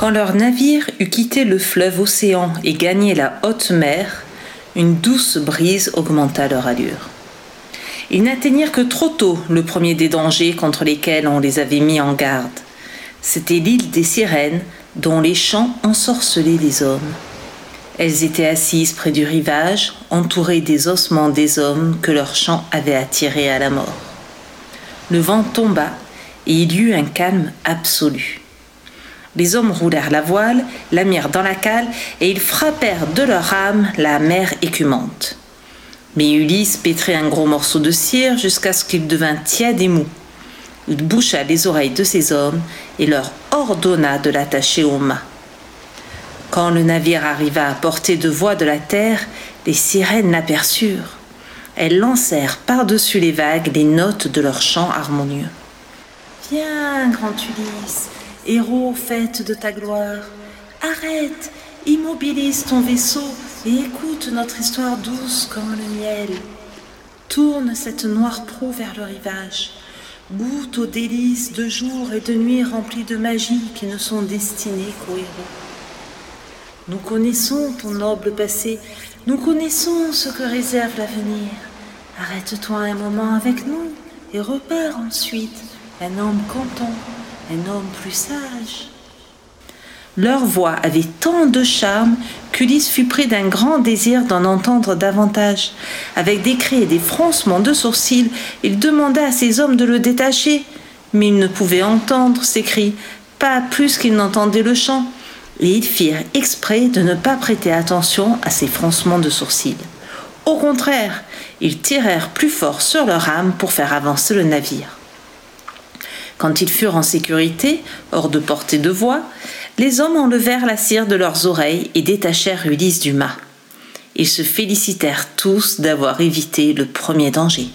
Quand leur navire eut quitté le fleuve océan et gagné la haute mer, une douce brise augmenta leur allure. Ils n'atteignirent que trop tôt le premier des dangers contre lesquels on les avait mis en garde. C'était l'île des sirènes dont les chants ensorcelaient les hommes. Elles étaient assises près du rivage, entourées des ossements des hommes que leurs chants avaient attirés à la mort. Le vent tomba et il y eut un calme absolu. Les hommes roulèrent la voile, la mirent dans la cale, et ils frappèrent de leur âme la mer écumante. Mais Ulysse pétrit un gros morceau de cire jusqu'à ce qu'il devint tiède et mou. Il boucha les oreilles de ces hommes et leur ordonna de l'attacher au mât. Quand le navire arriva à portée de voix de la terre, les sirènes l'aperçurent. Elles lancèrent par-dessus les vagues les notes de leur chant harmonieux. Viens, grand Ulysse, héros fête de ta gloire, arrête, immobilise ton vaisseau et écoute notre histoire douce comme le miel. Tourne cette noire proue vers le rivage. Goûte aux délices de jour et de nuit remplis de magie qui ne sont destinés qu'aux héros. Nous connaissons ton noble passé, nous connaissons ce que réserve l'avenir. Arrête-toi un moment avec nous et repars ensuite, un homme content, un homme plus sage. Leur voix avait tant de charme qu'Ulysse fut pris d'un grand désir d'en entendre davantage. Avec des cris et des froncements de sourcils, il demanda à ses hommes de le détacher. Mais ils ne pouvaient entendre ces cris, pas plus qu'ils n'entendaient le chant, et ils firent exprès de ne pas prêter attention à ces froncements de sourcils. Au contraire, ils tirèrent plus fort sur leur âme pour faire avancer le navire. Quand ils furent en sécurité, hors de portée de voix, les hommes enlevèrent la cire de leurs oreilles et détachèrent Ulysse du mât. Ils se félicitèrent tous d'avoir évité le premier danger.